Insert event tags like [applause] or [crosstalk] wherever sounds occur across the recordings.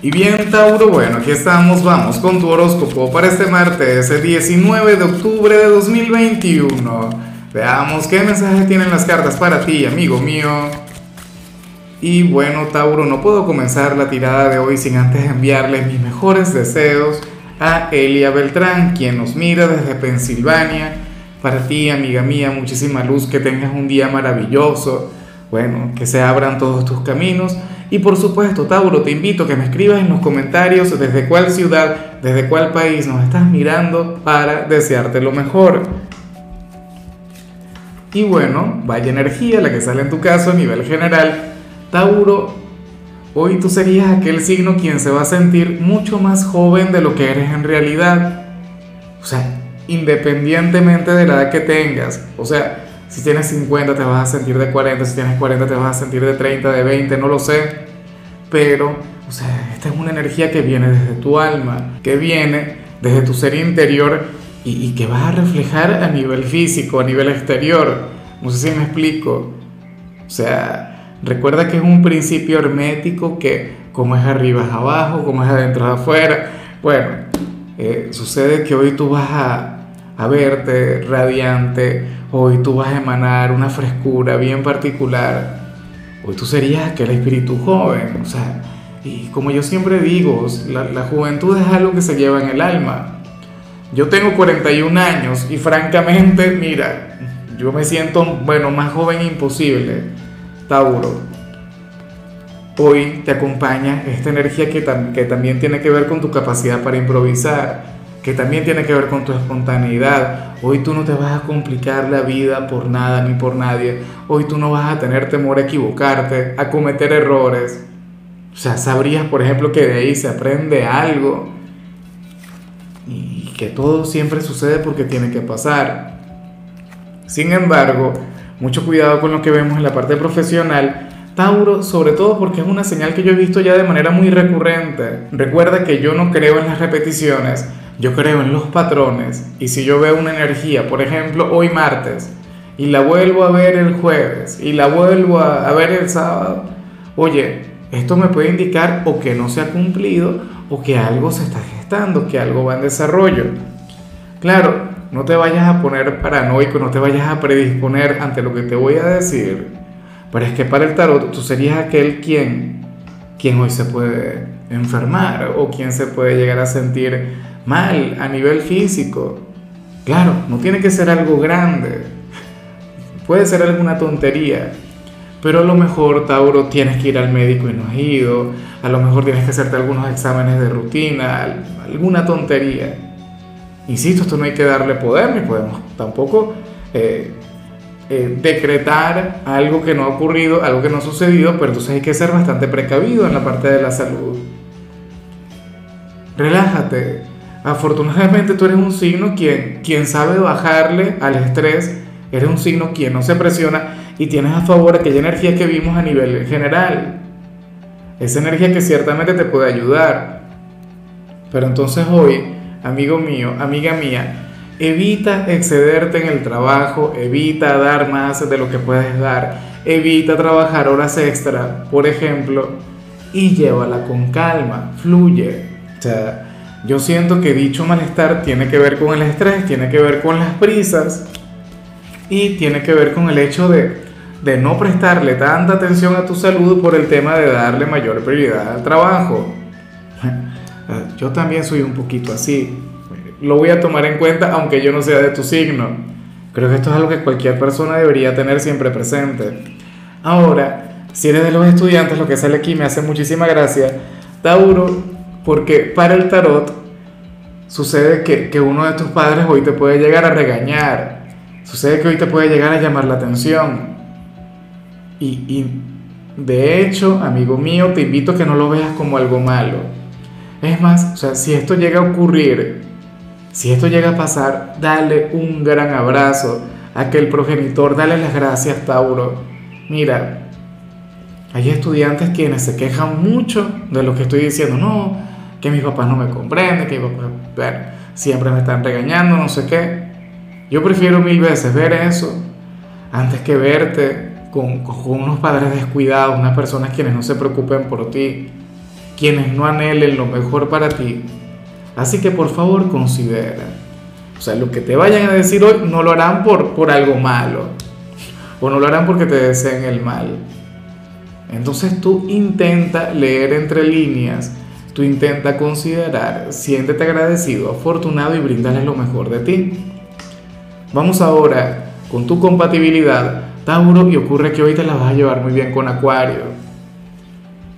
Y bien, Tauro, bueno, aquí estamos, vamos con tu horóscopo para este martes, el 19 de octubre de 2021. Veamos qué mensaje tienen las cartas para ti, amigo mío. Y bueno, Tauro, no puedo comenzar la tirada de hoy sin antes enviarle mis mejores deseos a Elia Beltrán, quien nos mira desde Pensilvania. Para ti, amiga mía, muchísima luz, que tengas un día maravilloso. Bueno, que se abran todos tus caminos y por supuesto, Tauro, te invito a que me escribas en los comentarios desde cuál ciudad, desde cuál país nos estás mirando para desearte lo mejor. Y bueno, vaya energía la que sale en tu caso a nivel general. Tauro, hoy tú serías aquel signo quien se va a sentir mucho más joven de lo que eres en realidad. O sea, independientemente de la edad que tengas. O sea, si tienes 50 te vas a sentir de 40, si tienes 40 te vas a sentir de 30, de 20, no lo sé. Pero, o sea, esta es una energía que viene desde tu alma, que viene desde tu ser interior y, que vas a reflejar a nivel físico, a nivel exterior. No sé si me explico. O sea, recuerda que es un principio hermético que como es arriba es abajo, como es adentro es afuera. Bueno, eh, sucede que hoy tú vas a, a verte radiante, hoy tú vas a emanar una frescura bien particular, hoy tú serías aquel espíritu joven, o sea, y como yo siempre digo, la, la juventud es algo que se lleva en el alma. Yo tengo 41 años y francamente, mira, yo me siento, bueno, más joven imposible, Tauro. Hoy te acompaña esta energía que, que también tiene que ver con tu capacidad para improvisar que también tiene que ver con tu espontaneidad. Hoy tú no te vas a complicar la vida por nada ni por nadie. Hoy tú no vas a tener temor a equivocarte, a cometer errores. O sea, sabrías, por ejemplo, que de ahí se aprende algo y que todo siempre sucede porque tiene que pasar. Sin embargo, mucho cuidado con lo que vemos en la parte profesional. Tauro, sobre todo porque es una señal que yo he visto ya de manera muy recurrente. Recuerda que yo no creo en las repeticiones yo creo en los patrones y si yo veo una energía, por ejemplo, hoy martes, y la vuelvo a ver el jueves, y la vuelvo a, ver el sábado, oye, esto me puede indicar o que no se ha cumplido o que algo se está gestando, que algo va en desarrollo. Claro, no te vayas a poner paranoico, no te vayas a predisponer ante lo que te voy a decir, pero es que para el tarot tú serías aquel quien, quien hoy se puede enfermar o quien se puede llegar a sentir mal a nivel físico. Claro, no tiene que ser algo grande. Puede ser alguna tontería. Pero a lo mejor, Tauro, tienes que ir al médico y no has ido. A lo mejor tienes que hacerte algunos exámenes de rutina, alguna tontería. Insisto, esto no hay que darle poder, ni podemos tampoco eh, eh, decretar algo que no ha ocurrido, algo que no ha sucedido, pero entonces hay que ser bastante precavido en la parte de la salud. Relájate, Afortunadamente tú eres un signo quien, quien sabe bajarle al estrés, eres un signo quien no se presiona y tienes a favor aquella energía que vimos a nivel general. Esa energía que ciertamente te puede ayudar. Pero entonces hoy, amigo mío, amiga mía, evita excederte en el trabajo, evita dar más de lo que puedes dar, evita trabajar horas extra, por ejemplo, y llévala con calma, fluye. O sea, yo siento que dicho malestar tiene que ver con el estrés, tiene que ver con las prisas y tiene que ver con el hecho de, no prestarle tanta atención a tu salud por el tema de darle mayor prioridad al trabajo. Yo también soy un poquito así. Lo voy a tomar en cuenta aunque yo no sea de tu signo. Creo que esto es algo que cualquier persona debería tener siempre presente. Ahora, si eres de los estudiantes, lo que sale aquí me hace muchísima gracia. Tauro, porque para el tarot sucede que, uno de tus padres hoy te puede llegar a regañar, sucede que hoy te puede llegar a llamar la atención. Y, de hecho, amigo mío, te invito a que no lo veas como algo malo. Es más, o sea, si esto llega a ocurrir, si esto llega a pasar, dale un gran abrazo a aquel progenitor, dale las gracias, Tauro. Mira, hay estudiantes quienes se quejan mucho de lo que estoy diciendo. No, que mis papás no me comprenden, que mis papás siempre me están regañando, no sé qué. Yo prefiero mil veces ver eso antes que verte con, con unos padres descuidados, unas personas quienes no se preocupen por ti. quienes no anhelen lo mejor para ti. Así que por favor considera. O sea, lo que te vayan a decir hoy no lo harán por, por algo malo. O no lo harán porque te deseen el mal. Entonces tú intenta leer entre líneas, tú intenta considerar, siéntete agradecido, afortunado y brindarles lo mejor de ti. Vamos ahora con tu compatibilidad, Tauro, y ocurre que hoy te la vas a llevar muy bien con Acuario.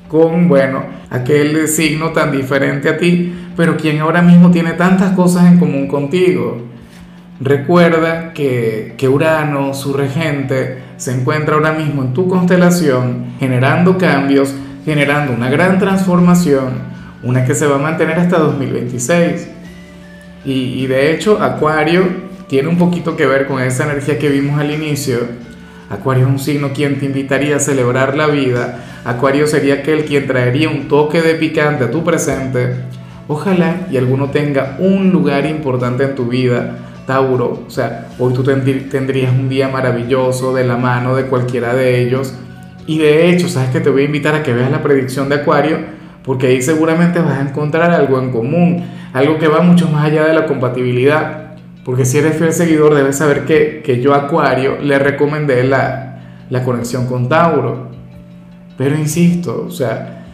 Con, bueno, aquel signo tan diferente a ti, pero quien ahora mismo tiene tantas cosas en común contigo. Recuerda que, que, Urano, su regente, se encuentra ahora mismo en tu constelación, generando cambios, generando una gran transformación, una que se va a mantener hasta 2026. Y, de hecho, Acuario tiene un poquito que ver con esa energía que vimos al inicio. Acuario es un signo quien te invitaría a celebrar la vida. Acuario sería aquel quien traería un toque de picante a tu presente. Ojalá y alguno tenga un lugar importante en tu vida Tauro, o sea, hoy tú tendrías un día maravilloso de la mano de cualquiera de ellos. Y de hecho, sabes que te voy a invitar a que veas la predicción de Acuario, porque ahí seguramente vas a encontrar algo en común, algo que va mucho más allá de la compatibilidad. Porque si eres fiel seguidor, debes saber que, que yo Acuario le recomendé la, la conexión con Tauro. Pero insisto, o sea,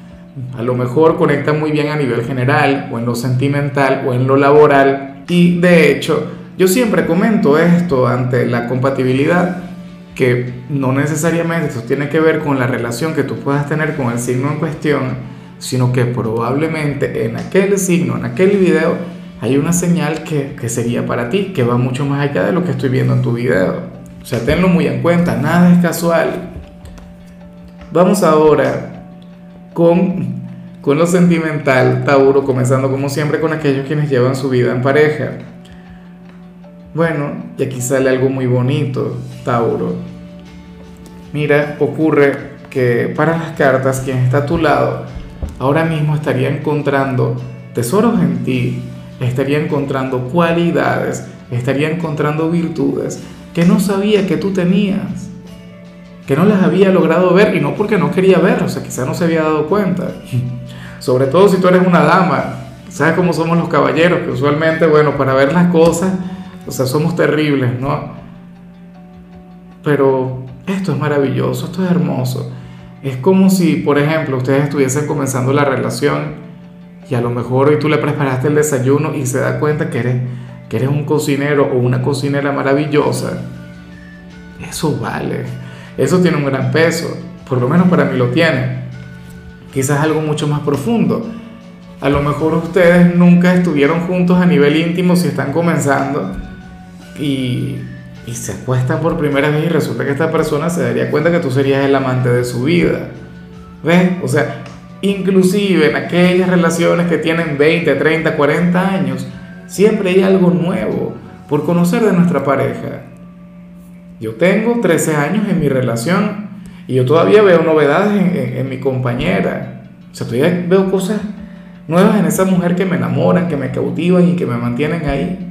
a lo mejor conecta muy bien a nivel general, o en lo sentimental, o en lo laboral. Y de hecho, yo siempre comento esto ante la compatibilidad, que no necesariamente esto tiene que ver con la relación que tú puedas tener con el signo en cuestión, sino que probablemente en aquel signo, en aquel video, hay una señal que, que sería para ti, que va mucho más allá de lo que estoy viendo en tu video. O sea, tenlo muy en cuenta, nada es casual. Vamos ahora con, con lo sentimental, Tauro, comenzando como siempre con aquellos quienes llevan su vida en pareja. Bueno, y aquí sale algo muy bonito, Tauro. Mira, ocurre que para las cartas, quien está a tu lado, ahora mismo estaría encontrando tesoros en ti, estaría encontrando cualidades, estaría encontrando virtudes que no sabía que tú tenías, que no las había logrado ver y no porque no quería ver, o sea, quizá no se había dado cuenta. [laughs] Sobre todo si tú eres una dama, sabes cómo somos los caballeros, que usualmente, bueno, para ver las cosas o sea, somos terribles, ¿no? Pero esto es maravilloso, esto es hermoso. Es como si, por ejemplo, ustedes estuviesen comenzando la relación y a lo mejor hoy tú le preparaste el desayuno y se da cuenta que eres, que eres un cocinero o una cocinera maravillosa. Eso vale. Eso tiene un gran peso. Por lo menos para mí lo tiene. Quizás algo mucho más profundo. A lo mejor ustedes nunca estuvieron juntos a nivel íntimo si están comenzando y, se acuestan por primera vez y resulta que esta persona se daría cuenta que tú serías el amante de su vida. ¿Ves? O sea, inclusive en aquellas relaciones que tienen 20, 30, 40 años, siempre hay algo nuevo por conocer de nuestra pareja. Yo tengo 13 años en mi relación y yo todavía veo novedades en, en mi compañera. O sea, todavía veo cosas nuevas en esa mujer que me enamoran, que me cautivan y que me mantienen ahí.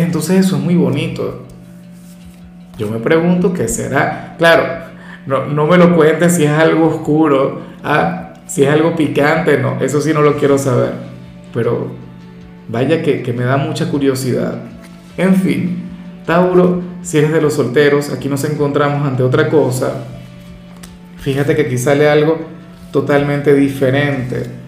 Entonces eso es muy bonito. Yo me pregunto qué será. Claro, no, no me lo cuentes si es algo oscuro, ah, si es algo picante, no, eso sí no lo quiero saber. Pero vaya que, que me da mucha curiosidad. En fin, Tauro, si eres de los solteros, aquí nos encontramos ante otra cosa. Fíjate que aquí sale algo totalmente diferente.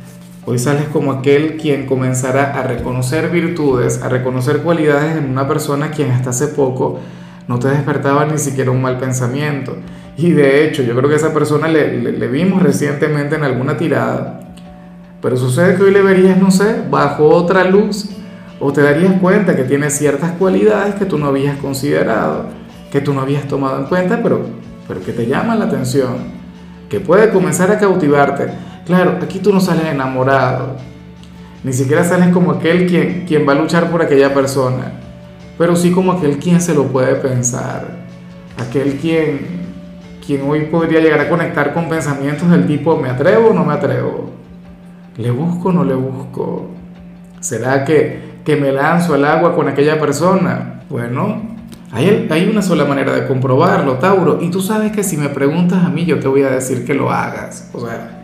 Hoy sales como aquel quien comenzará a reconocer virtudes, a reconocer cualidades en una persona quien hasta hace poco no te despertaba ni siquiera un mal pensamiento. Y de hecho, yo creo que esa persona le, le, vimos recientemente en alguna tirada. Pero sucede que hoy le verías, no sé, bajo otra luz, o te darías cuenta que tiene ciertas cualidades que tú no habías considerado, que tú no habías tomado en cuenta, pero, pero que te llaman la atención, que puede comenzar a cautivarte Claro, aquí tú no sales enamorado, ni siquiera sales como aquel quien, quien va a luchar por aquella persona, pero sí como aquel quien se lo puede pensar, aquel quien, quien hoy podría llegar a conectar con pensamientos del tipo ¿me atrevo o no me atrevo? ¿Le busco o no le busco? ¿Será que, que me lanzo al agua con aquella persona? Bueno, hay, hay una sola manera de comprobarlo, Tauro, y tú sabes que si me preguntas a mí yo te voy a decir que lo hagas, o sea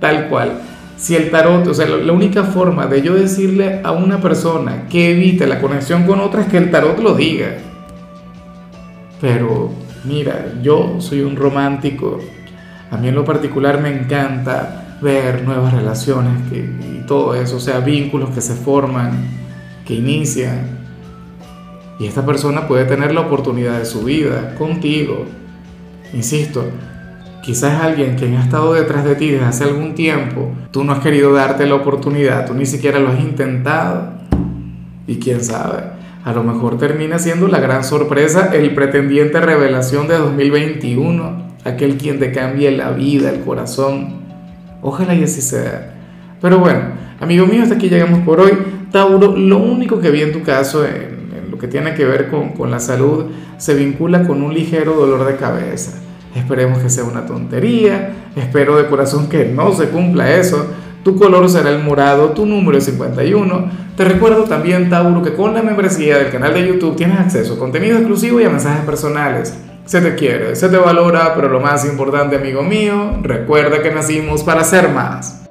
tal cual. Si el tarot, o sea, la única forma de yo decirle a una persona que evite la conexión con otra es que el tarot lo diga. Pero mira, yo soy un romántico. A mí en lo particular me encanta ver nuevas relaciones y todo eso, o sea, vínculos que se forman, que inician. Y esta persona puede tener la oportunidad de su vida contigo. Insisto, Quizás alguien que ha estado detrás de ti desde hace algún tiempo, tú no has querido darte la oportunidad, tú ni siquiera lo has intentado. Y quién sabe, a lo mejor termina siendo la gran sorpresa, el pretendiente revelación de 2021, aquel quien te cambie la vida, el corazón. Ojalá y así sea. Pero bueno, amigo mío, hasta aquí llegamos por hoy. Tauro, lo único que vi en tu caso, en, lo que tiene que ver con, con la salud, se vincula con un ligero dolor de cabeza Esperemos que sea una tontería. Espero de corazón que no se cumpla eso. Tu color será el morado, tu número es 51. Te recuerdo también, Tauro, que con la membresía del canal de YouTube tienes acceso a contenido exclusivo y a mensajes personales. Se te quiere, se te valora, pero lo más importante, amigo mío, recuerda que nacimos para ser más.